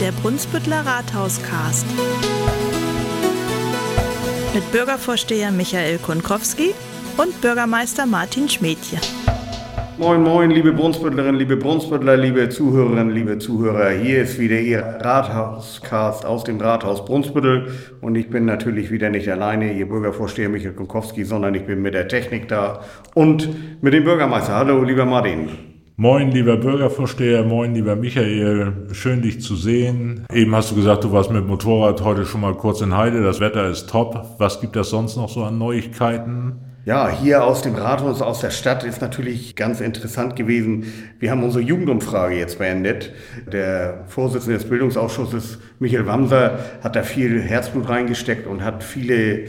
der Brunsbüttler Rathauscast. Mit Bürgervorsteher Michael Konkowski und Bürgermeister Martin Schmädje. Moin, moin, liebe Brunsbüttlerinnen, liebe Brunsbüttler, liebe Zuhörerinnen, liebe Zuhörer. Hier ist wieder Ihr Rathauscast aus dem Rathaus Brunsbüttel. Und ich bin natürlich wieder nicht alleine, Ihr Bürgervorsteher Michael Konkowski, sondern ich bin mit der Technik da und mit dem Bürgermeister. Hallo, lieber Martin. Moin, lieber Bürgervorsteher, moin, lieber Michael, schön dich zu sehen. Eben hast du gesagt, du warst mit Motorrad heute schon mal kurz in Heide, das Wetter ist top. Was gibt es sonst noch so an Neuigkeiten? Ja, hier aus dem Rathaus, aus der Stadt ist natürlich ganz interessant gewesen. Wir haben unsere Jugendumfrage jetzt beendet. Der Vorsitzende des Bildungsausschusses, Michael Wamser, hat da viel Herzblut reingesteckt und hat viele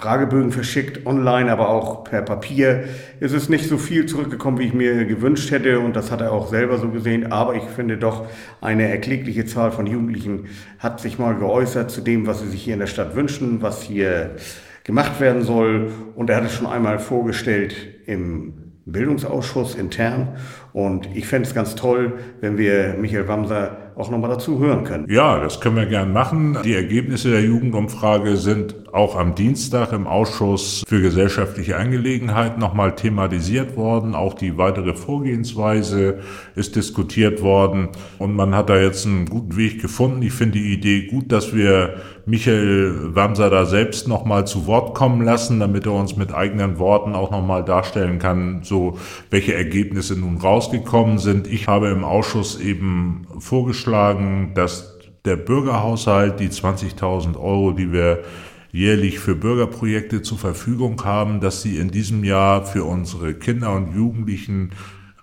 Fragebögen verschickt, online, aber auch per Papier. Es ist nicht so viel zurückgekommen, wie ich mir gewünscht hätte und das hat er auch selber so gesehen. Aber ich finde doch, eine erklägliche Zahl von Jugendlichen hat sich mal geäußert zu dem, was sie sich hier in der Stadt wünschen, was hier gemacht werden soll. Und er hat es schon einmal vorgestellt im Bildungsausschuss intern. Und ich fände es ganz toll, wenn wir Michael Wamser auch nochmal dazu hören können. Ja, das können wir gern machen. Die Ergebnisse der Jugendumfrage sind auch am Dienstag im Ausschuss für gesellschaftliche Angelegenheiten nochmal thematisiert worden. Auch die weitere Vorgehensweise ist diskutiert worden. Und man hat da jetzt einen guten Weg gefunden. Ich finde die Idee gut, dass wir Michael Wamser da selbst nochmal zu Wort kommen lassen, damit er uns mit eigenen Worten auch nochmal darstellen kann, so welche Ergebnisse nun rausgekommen sind. Ich habe im Ausschuss eben vorgeschlagen, dass der Bürgerhaushalt die 20.000 Euro, die wir jährlich für Bürgerprojekte zur Verfügung haben, dass sie in diesem Jahr für unsere Kinder und Jugendlichen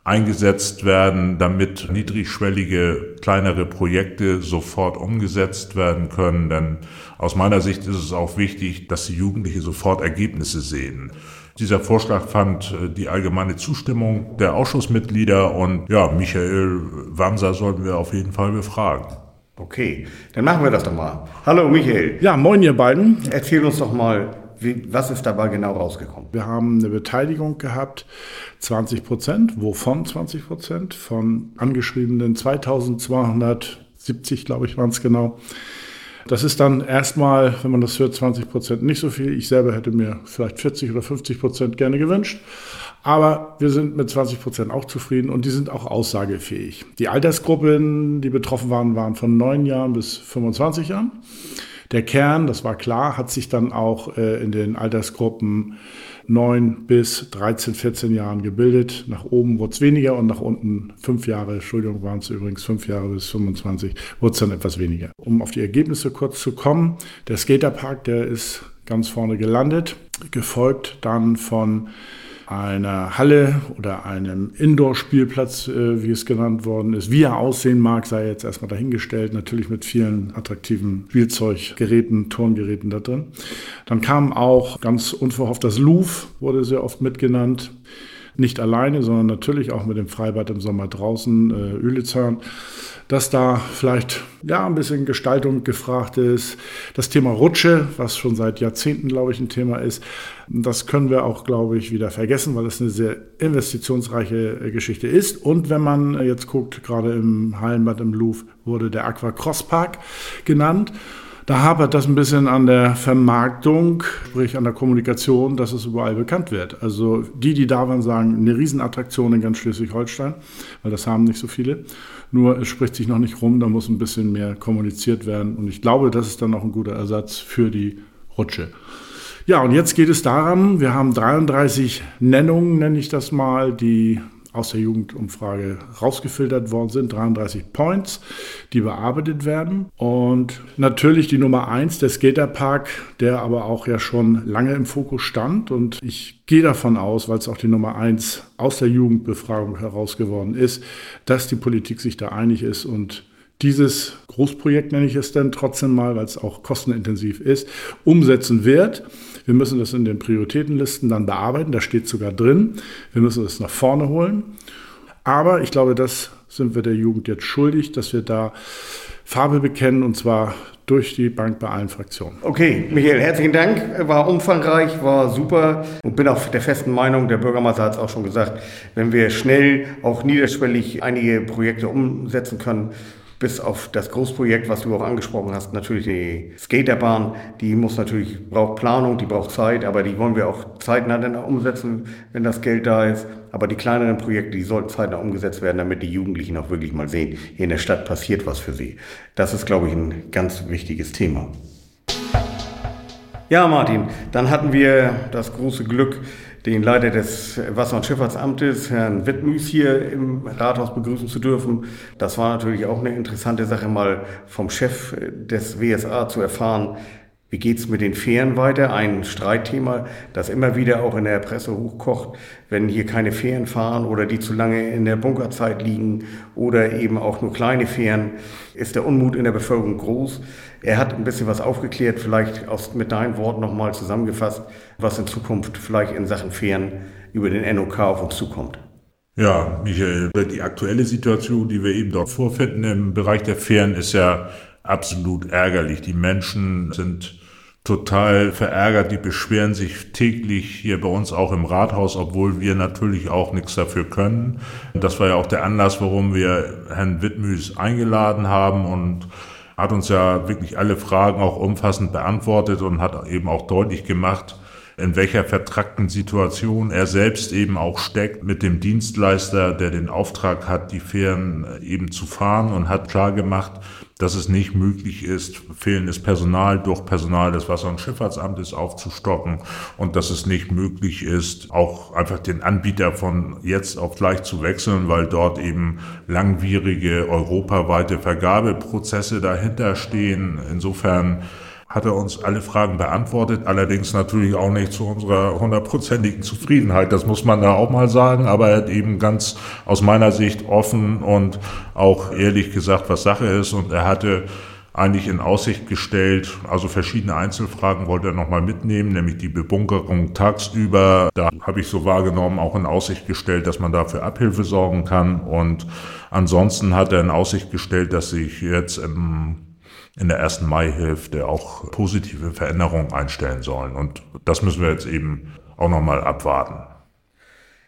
eingesetzt werden, damit niedrigschwellige kleinere Projekte sofort umgesetzt werden können. Denn aus meiner Sicht ist es auch wichtig, dass die Jugendliche sofort Ergebnisse sehen. Dieser Vorschlag fand äh, die allgemeine Zustimmung der Ausschussmitglieder und ja, Michael Wamser sollten wir auf jeden Fall befragen. Okay, dann machen wir das doch mal. Hallo Michael. Ja, moin ihr beiden. Erzähl uns doch mal, wie, was ist dabei genau rausgekommen? Wir haben eine Beteiligung gehabt, 20 Prozent. Wovon 20 Prozent? Von angeschriebenen 2270, glaube ich, waren es genau. Das ist dann erstmal, wenn man das hört, 20 Prozent nicht so viel. Ich selber hätte mir vielleicht 40 oder 50 Prozent gerne gewünscht. Aber wir sind mit 20 Prozent auch zufrieden und die sind auch aussagefähig. Die Altersgruppen, die betroffen waren, waren von 9 Jahren bis 25 Jahren. Der Kern, das war klar, hat sich dann auch äh, in den Altersgruppen 9 bis 13, 14 Jahren gebildet. Nach oben wurde es weniger und nach unten fünf Jahre, Entschuldigung, waren es übrigens fünf Jahre bis 25, wurde es dann etwas weniger. Um auf die Ergebnisse kurz zu kommen, der Skaterpark, der ist ganz vorne gelandet, gefolgt dann von einer Halle oder einem Indoor-Spielplatz, äh, wie es genannt worden ist. Wie er aussehen mag, sei jetzt erstmal dahingestellt. Natürlich mit vielen attraktiven Spielzeuggeräten, Turngeräten da drin. Dann kam auch ganz unverhofft das Louvre, wurde sehr oft mitgenannt. Nicht alleine, sondern natürlich auch mit dem Freibad im Sommer draußen, äh, Ölizern dass da vielleicht ja ein bisschen Gestaltung gefragt ist. Das Thema Rutsche, was schon seit Jahrzehnten, glaube ich, ein Thema ist, das können wir auch, glaube ich, wieder vergessen, weil es eine sehr investitionsreiche äh, Geschichte ist. Und wenn man jetzt guckt, gerade im Hallenbad im Louvre wurde der Aqua Cross Park genannt. Da hapert das ein bisschen an der Vermarktung, sprich an der Kommunikation, dass es überall bekannt wird. Also die, die da waren, sagen, eine Riesenattraktion in ganz Schleswig-Holstein, weil das haben nicht so viele. Nur es spricht sich noch nicht rum, da muss ein bisschen mehr kommuniziert werden. Und ich glaube, das ist dann auch ein guter Ersatz für die Rutsche. Ja, und jetzt geht es daran, wir haben 33 Nennungen, nenne ich das mal, die aus der Jugendumfrage rausgefiltert worden sind, 33 Points, die bearbeitet werden. Und natürlich die Nummer eins, der Skaterpark, der aber auch ja schon lange im Fokus stand. Und ich gehe davon aus, weil es auch die Nummer eins aus der Jugendbefragung herausgeworden ist, dass die Politik sich da einig ist und dieses Großprojekt, nenne ich es dann trotzdem mal, weil es auch kostenintensiv ist, umsetzen wird. Wir müssen das in den Prioritätenlisten dann bearbeiten, da steht sogar drin. Wir müssen das nach vorne holen. Aber ich glaube, das sind wir der Jugend jetzt schuldig, dass wir da Farbe bekennen und zwar durch die Bank bei allen Fraktionen. Okay, Michael, herzlichen Dank. War umfangreich, war super und bin auch der festen Meinung, der Bürgermeister hat es auch schon gesagt, wenn wir schnell, auch niederschwellig einige Projekte umsetzen können, bis auf das Großprojekt, was du auch angesprochen hast, natürlich die Skaterbahn, die muss natürlich, braucht Planung, die braucht Zeit, aber die wollen wir auch zeitnah dann umsetzen, wenn das Geld da ist. Aber die kleineren Projekte, die sollten zeitnah umgesetzt werden, damit die Jugendlichen auch wirklich mal sehen, hier in der Stadt passiert was für sie. Das ist, glaube ich, ein ganz wichtiges Thema. Ja, Martin, dann hatten wir das große Glück, den Leiter des Wasser- und Schifffahrtsamtes, Herrn Wittmüß, hier im Rathaus begrüßen zu dürfen. Das war natürlich auch eine interessante Sache, mal vom Chef des WSA zu erfahren, wie geht's mit den Fähren weiter? Ein Streitthema, das immer wieder auch in der Presse hochkocht, wenn hier keine Fähren fahren oder die zu lange in der Bunkerzeit liegen oder eben auch nur kleine Fähren, ist der Unmut in der Bevölkerung groß. Er hat ein bisschen was aufgeklärt, vielleicht aus, mit deinen Worten nochmal zusammengefasst, was in Zukunft vielleicht in Sachen Fähren über den NOK auf uns zukommt. Ja, Michael, die aktuelle Situation, die wir eben dort vorfinden im Bereich der Fähren, ist ja absolut ärgerlich. Die Menschen sind total verärgert, die beschweren sich täglich hier bei uns auch im Rathaus, obwohl wir natürlich auch nichts dafür können. Das war ja auch der Anlass, warum wir Herrn Wittmüß eingeladen haben und hat uns ja wirklich alle Fragen auch umfassend beantwortet und hat eben auch deutlich gemacht, in welcher vertrackten Situation er selbst eben auch steckt mit dem Dienstleister, der den Auftrag hat, die Fähren eben zu fahren und hat klar gemacht, dass es nicht möglich ist, fehlendes Personal durch Personal des Wasser- und Schifffahrtsamtes aufzustocken und dass es nicht möglich ist, auch einfach den Anbieter von jetzt auf gleich zu wechseln, weil dort eben langwierige europaweite Vergabeprozesse dahinter stehen. Insofern hat er uns alle Fragen beantwortet, allerdings natürlich auch nicht zu unserer hundertprozentigen Zufriedenheit, das muss man da auch mal sagen, aber er hat eben ganz aus meiner Sicht offen und auch ehrlich gesagt, was Sache ist und er hatte eigentlich in Aussicht gestellt, also verschiedene Einzelfragen wollte er nochmal mitnehmen, nämlich die Bebunkerung tagsüber. Da habe ich so wahrgenommen, auch in Aussicht gestellt, dass man dafür Abhilfe sorgen kann. Und ansonsten hat er in Aussicht gestellt, dass sich jetzt im in der ersten Maihälfte auch positive Veränderungen einstellen sollen. Und das müssen wir jetzt eben auch nochmal abwarten.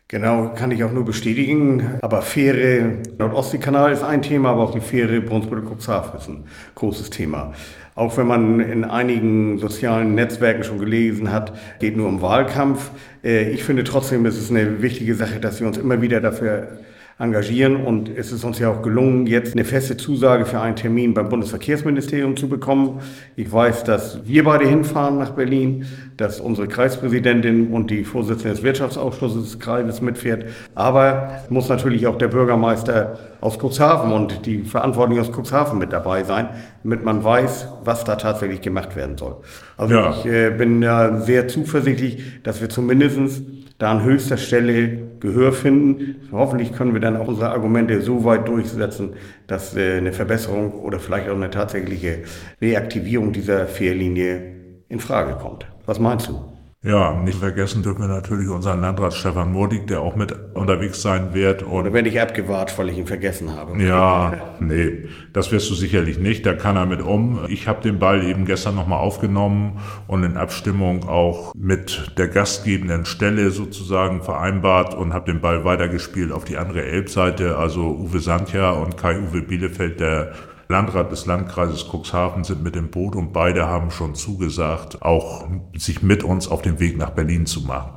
Genau, kann ich auch nur bestätigen. Aber Fähre, Nordostseekanal ist ein Thema, aber auch die Fähre Brunsbüttel-Cuxhaven ist ein großes Thema. Auch wenn man in einigen sozialen Netzwerken schon gelesen hat, geht nur um Wahlkampf. Äh, ich finde trotzdem, es ist eine wichtige Sache, dass wir uns immer wieder dafür engagieren. Und es ist uns ja auch gelungen, jetzt eine feste Zusage für einen Termin beim Bundesverkehrsministerium zu bekommen. Ich weiß, dass wir beide hinfahren nach Berlin, dass unsere Kreispräsidentin und die Vorsitzende des Wirtschaftsausschusses des Kreises mitfährt. Aber muss natürlich auch der Bürgermeister aus Cuxhaven und die Verantwortlichen aus Cuxhaven mit dabei sein, damit man weiß, was da tatsächlich gemacht werden soll. Also ja. ich äh, bin da sehr zuversichtlich, dass wir zumindestens da an höchster Stelle Gehör finden. Hoffentlich können wir dann auch unsere Argumente so weit durchsetzen, dass äh, eine Verbesserung oder vielleicht auch eine tatsächliche Reaktivierung dieser Fährlinie in Frage kommt. Was meinst du? Ja, nicht vergessen dürfen wir natürlich unseren Landrat Stefan Mordig, der auch mit unterwegs sein wird. Und Oder werde ich abgewahrt, weil ich ihn vergessen habe? Ja, nee, das wirst du sicherlich nicht. Da kann er mit um. Ich habe den Ball eben gestern nochmal aufgenommen und in Abstimmung auch mit der gastgebenden Stelle sozusagen vereinbart und habe den Ball weitergespielt auf die andere Elbseite. Also Uwe Sandja und Kai-Uwe Bielefeld, der Landrat des Landkreises Cuxhaven sind mit dem Boot und beide haben schon zugesagt, auch sich mit uns auf den Weg nach Berlin zu machen.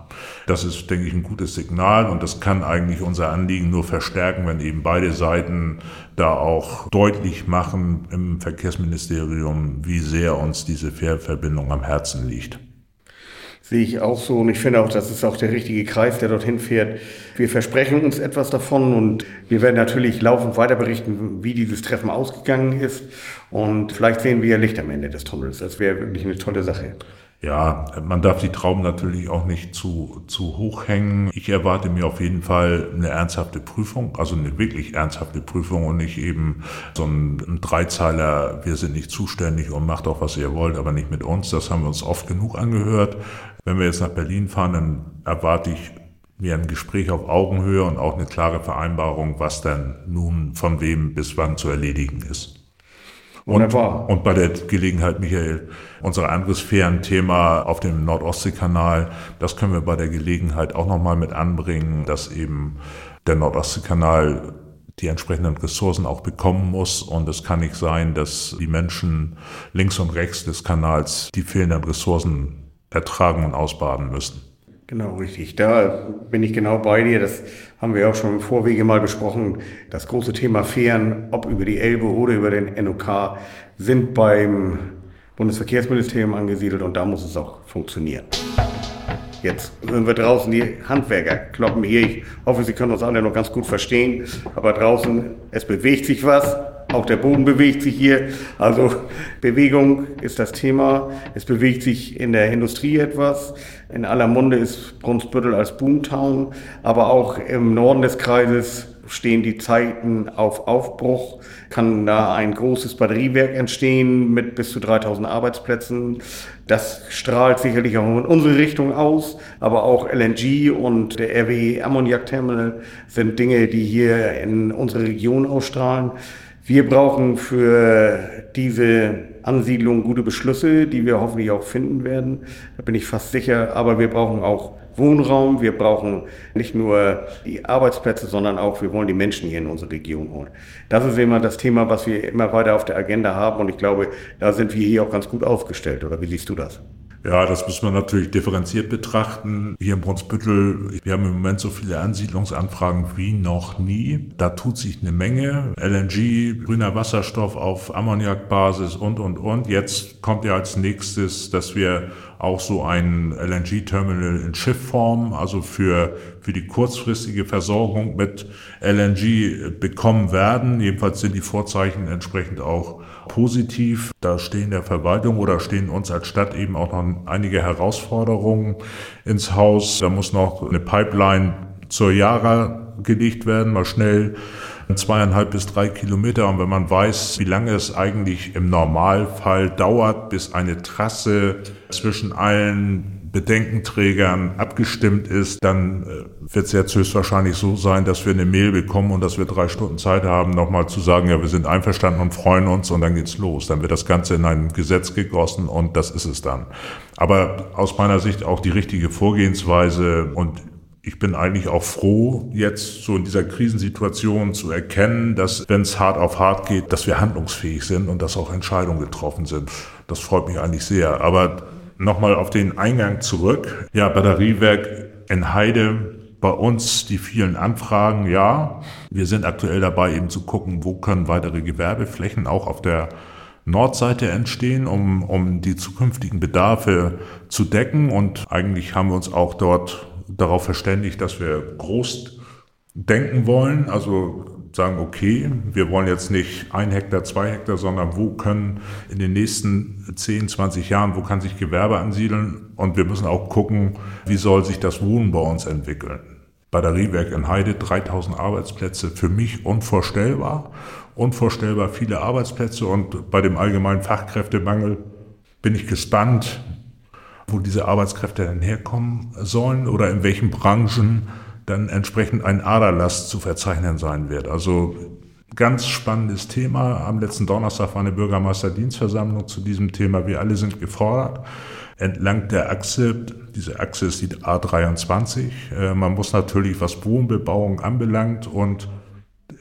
Das ist, denke ich, ein gutes Signal und das kann eigentlich unser Anliegen nur verstärken, wenn eben beide Seiten da auch deutlich machen im Verkehrsministerium, wie sehr uns diese Fährverbindung am Herzen liegt. Sehe ich auch so und ich finde auch, das ist auch der richtige Kreis, der dorthin fährt. Wir versprechen uns etwas davon und wir werden natürlich laufend weiter berichten, wie dieses Treffen ausgegangen ist und vielleicht sehen wir ja Licht am Ende des Tunnels. Das wäre wirklich eine tolle Sache. Ja, man darf die Trauben natürlich auch nicht zu, zu hoch hängen. Ich erwarte mir auf jeden Fall eine ernsthafte Prüfung, also eine wirklich ernsthafte Prüfung und nicht eben so ein, Dreizeiler, wir sind nicht zuständig und macht auch, was ihr wollt, aber nicht mit uns. Das haben wir uns oft genug angehört. Wenn wir jetzt nach Berlin fahren, dann erwarte ich mir ein Gespräch auf Augenhöhe und auch eine klare Vereinbarung, was dann nun von wem bis wann zu erledigen ist. Und, und bei der Gelegenheit, Michael, unser anderes Fähren-Thema auf dem Nordostseekanal, das können wir bei der Gelegenheit auch nochmal mit anbringen, dass eben der Nordostseekanal die entsprechenden Ressourcen auch bekommen muss. Und es kann nicht sein, dass die Menschen links und rechts des Kanals die fehlenden Ressourcen ertragen und ausbaden müssen. Genau, richtig. Da bin ich genau bei dir. Das haben wir auch schon im Vorwege mal besprochen. Das große Thema Fähren, ob über die Elbe oder über den NOK, sind beim Bundesverkehrsministerium angesiedelt und da muss es auch funktionieren. Jetzt hören wir draußen die Handwerker kloppen hier. Ich hoffe, Sie können uns alle noch ganz gut verstehen. Aber draußen, es bewegt sich was. Auch der Boden bewegt sich hier. Also Bewegung ist das Thema. Es bewegt sich in der Industrie etwas. In aller Munde ist Brunsbüttel als Boomtown. Aber auch im Norden des Kreises stehen die Zeiten auf Aufbruch, kann da ein großes Batteriewerk entstehen mit bis zu 3000 Arbeitsplätzen. Das strahlt sicherlich auch in unsere Richtung aus, aber auch LNG und der RWE Ammoniak Terminal sind Dinge, die hier in unsere Region ausstrahlen. Wir brauchen für diese Ansiedlung gute Beschlüsse, die wir hoffentlich auch finden werden. Da bin ich fast sicher. Aber wir brauchen auch Wohnraum. Wir brauchen nicht nur die Arbeitsplätze, sondern auch, wir wollen die Menschen hier in unsere Region holen. Das ist immer das Thema, was wir immer weiter auf der Agenda haben. Und ich glaube, da sind wir hier auch ganz gut aufgestellt. Oder wie siehst du das? Ja, das muss man natürlich differenziert betrachten. Hier in Brunsbüttel, wir haben im Moment so viele Ansiedlungsanfragen wie noch nie. Da tut sich eine Menge. LNG, grüner Wasserstoff auf Ammoniakbasis und, und, und. Jetzt kommt ja als nächstes, dass wir auch so ein LNG-Terminal in Schiffform, also für, für die kurzfristige Versorgung mit LNG bekommen werden. Jedenfalls sind die Vorzeichen entsprechend auch positiv. Da stehen der Verwaltung oder stehen uns als Stadt eben auch noch einige Herausforderungen ins Haus. Da muss noch eine Pipeline zur Jara gelegt werden, mal schnell zweieinhalb bis drei Kilometer. Und wenn man weiß, wie lange es eigentlich im Normalfall dauert, bis eine Trasse zwischen allen Bedenkenträgern abgestimmt ist, dann äh, wird es jetzt höchstwahrscheinlich so sein, dass wir eine Mail bekommen und dass wir drei Stunden Zeit haben, nochmal zu sagen, ja, wir sind einverstanden und freuen uns und dann geht's los. Dann wird das Ganze in ein Gesetz gegossen und das ist es dann. Aber aus meiner Sicht auch die richtige Vorgehensweise und ich bin eigentlich auch froh, jetzt so in dieser Krisensituation zu erkennen, dass, wenn es hart auf hart geht, dass wir handlungsfähig sind und dass auch Entscheidungen getroffen sind. Das freut mich eigentlich sehr. Aber nochmal auf den Eingang zurück. Ja, Batteriewerk in Heide, bei uns die vielen Anfragen, ja. Wir sind aktuell dabei, eben zu gucken, wo können weitere Gewerbeflächen auch auf der Nordseite entstehen, um, um die zukünftigen Bedarfe zu decken. Und eigentlich haben wir uns auch dort darauf verständigt, dass wir groß denken wollen, also sagen, okay, wir wollen jetzt nicht ein Hektar, zwei Hektar, sondern wo können in den nächsten 10, 20 Jahren, wo kann sich Gewerbe ansiedeln und wir müssen auch gucken, wie soll sich das Wohnen bei uns entwickeln. Batteriewerk in Heide, 3000 Arbeitsplätze, für mich unvorstellbar, unvorstellbar viele Arbeitsplätze und bei dem allgemeinen Fachkräftemangel bin ich gespannt, wo diese Arbeitskräfte dann herkommen sollen oder in welchen Branchen dann entsprechend ein Aderlass zu verzeichnen sein wird. Also ganz spannendes Thema. Am letzten Donnerstag war eine Bürgermeisterdienstversammlung zu diesem Thema. Wir alle sind gefordert. Entlang der Achse, diese Achse ist die A23. Äh, man muss natürlich, was Wohnbebauung anbelangt und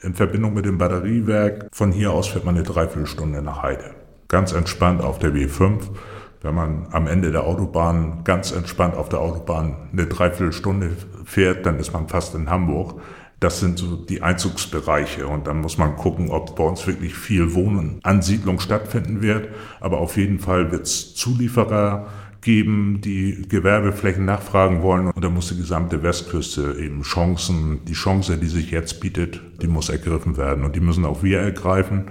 in Verbindung mit dem Batteriewerk, von hier aus fährt man eine Dreiviertelstunde nach Heide. Ganz entspannt auf der B5 wenn man am Ende der Autobahn ganz entspannt auf der Autobahn eine Dreiviertelstunde fährt, dann ist man fast in Hamburg. Das sind so die Einzugsbereiche und dann muss man gucken, ob bei uns wirklich viel Wohnen, Ansiedlung stattfinden wird. Aber auf jeden Fall wird es Zulieferer geben, die Gewerbeflächen nachfragen wollen und da muss die gesamte Westküste eben Chancen, die Chance, die sich jetzt bietet, die muss ergriffen werden und die müssen auch wir ergreifen.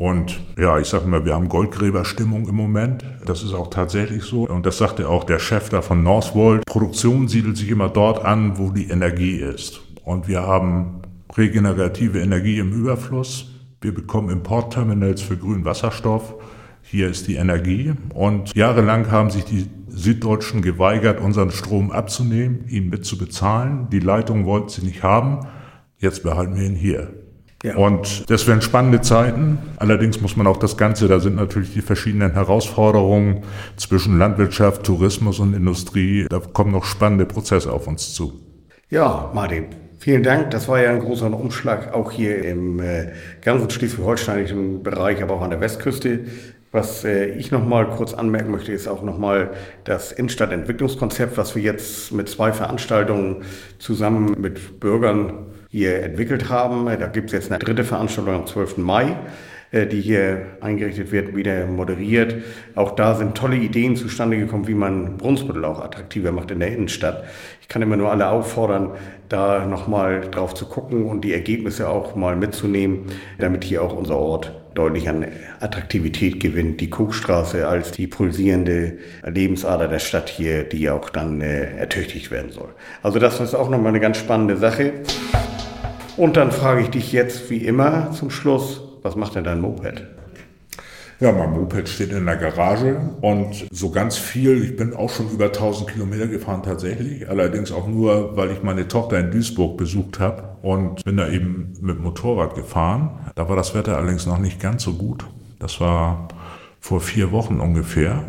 Und ja, ich sage immer, wir haben Goldgräberstimmung im Moment. Das ist auch tatsächlich so. Und das sagte auch der Chef da von Northvolt. Produktion siedelt sich immer dort an, wo die Energie ist. Und wir haben regenerative Energie im Überfluss. Wir bekommen Importterminals für grünen Wasserstoff. Hier ist die Energie. Und jahrelang haben sich die Süddeutschen geweigert, unseren Strom abzunehmen, ihn mitzubezahlen. Die Leitung wollten sie nicht haben. Jetzt behalten wir ihn hier. Ja. Und das wären spannende Zeiten. Allerdings muss man auch das Ganze, da sind natürlich die verschiedenen Herausforderungen zwischen Landwirtschaft, Tourismus und Industrie. Da kommen noch spannende Prozesse auf uns zu. Ja, Martin, Vielen Dank. Das war ja ein großer Umschlag, auch hier im äh, ganzen schleswig-holsteinischen Bereich, aber auch an der Westküste. Was äh, ich noch mal kurz anmerken möchte, ist auch noch mal das Innenstadtentwicklungskonzept, was wir jetzt mit zwei Veranstaltungen zusammen mit Bürgern hier entwickelt haben. Da gibt es jetzt eine dritte Veranstaltung am 12. Mai. Äh, die hier eingerichtet wird, wieder moderiert. Auch da sind tolle Ideen zustande gekommen, wie man Brunsbüttel auch attraktiver macht in der Innenstadt. Ich kann immer nur alle auffordern, da nochmal drauf zu gucken und die Ergebnisse auch mal mitzunehmen, damit hier auch unser Ort deutlich an Attraktivität gewinnt. Die Kuchstraße als die pulsierende Lebensader der Stadt hier, die auch dann äh, ertüchtigt werden soll. Also das ist auch nochmal eine ganz spannende Sache. Und dann frage ich dich jetzt wie immer zum Schluss, was macht denn dein Moped? Ja, mein Moped steht in der Garage und so ganz viel, ich bin auch schon über 1000 Kilometer gefahren tatsächlich, allerdings auch nur, weil ich meine Tochter in Duisburg besucht habe und bin da eben mit Motorrad gefahren. Da war das Wetter allerdings noch nicht ganz so gut. Das war vor vier Wochen ungefähr.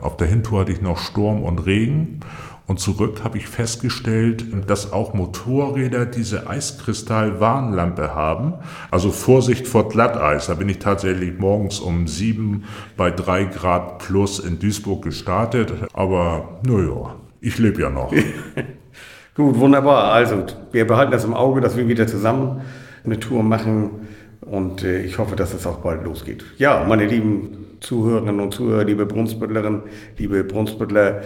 Auf der Hintour hatte ich noch Sturm und Regen und zurück habe ich festgestellt, dass auch Motorräder diese Eiskristall-Warnlampe haben. Also Vorsicht vor Glatteis. Da bin ich tatsächlich morgens um sieben bei drei Grad plus in Duisburg gestartet. Aber naja, ich lebe ja noch. Gut, wunderbar. Also wir behalten das im Auge, dass wir wieder zusammen eine Tour machen. Und äh, ich hoffe, dass es auch bald losgeht. Ja, meine lieben Zuhörerinnen und Zuhörer, liebe Brunsbüttlerinnen, liebe Brunsbüttler,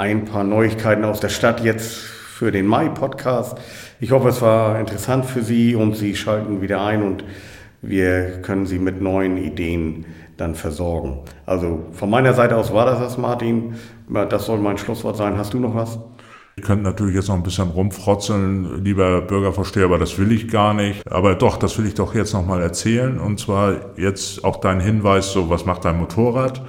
ein paar Neuigkeiten aus der Stadt jetzt für den Mai-Podcast. Ich hoffe, es war interessant für Sie und Sie schalten wieder ein und wir können Sie mit neuen Ideen dann versorgen. Also von meiner Seite aus war das das, Martin. Das soll mein Schlusswort sein. Hast du noch was? Ihr könnt natürlich jetzt noch ein bisschen rumfrotzeln, lieber Bürgervorsteher, aber das will ich gar nicht. Aber doch, das will ich doch jetzt nochmal erzählen. Und zwar jetzt auch dein Hinweis, so was macht dein Motorrad?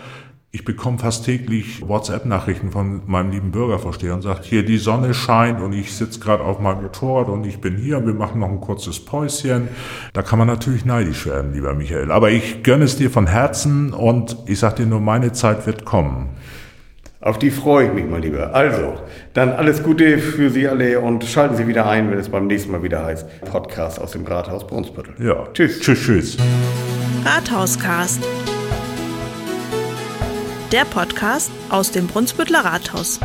Ich bekomme fast täglich WhatsApp-Nachrichten von meinem lieben Bürgervorsteher und sagt, hier die Sonne scheint und ich sitze gerade auf meinem Motorrad und ich bin hier und wir machen noch ein kurzes Päuschen. Da kann man natürlich neidisch werden, lieber Michael. Aber ich gönne es dir von Herzen und ich sage dir nur, meine Zeit wird kommen. Auf die freue ich mich mal lieber. Also, dann alles Gute für Sie alle und schalten Sie wieder ein, wenn es beim nächsten Mal wieder heißt Podcast aus dem Rathaus Brunsbüttel. Ja, tschüss. Tschüss, tschüss. Rathauscast der Podcast aus dem Brunsbüttler Rathaus.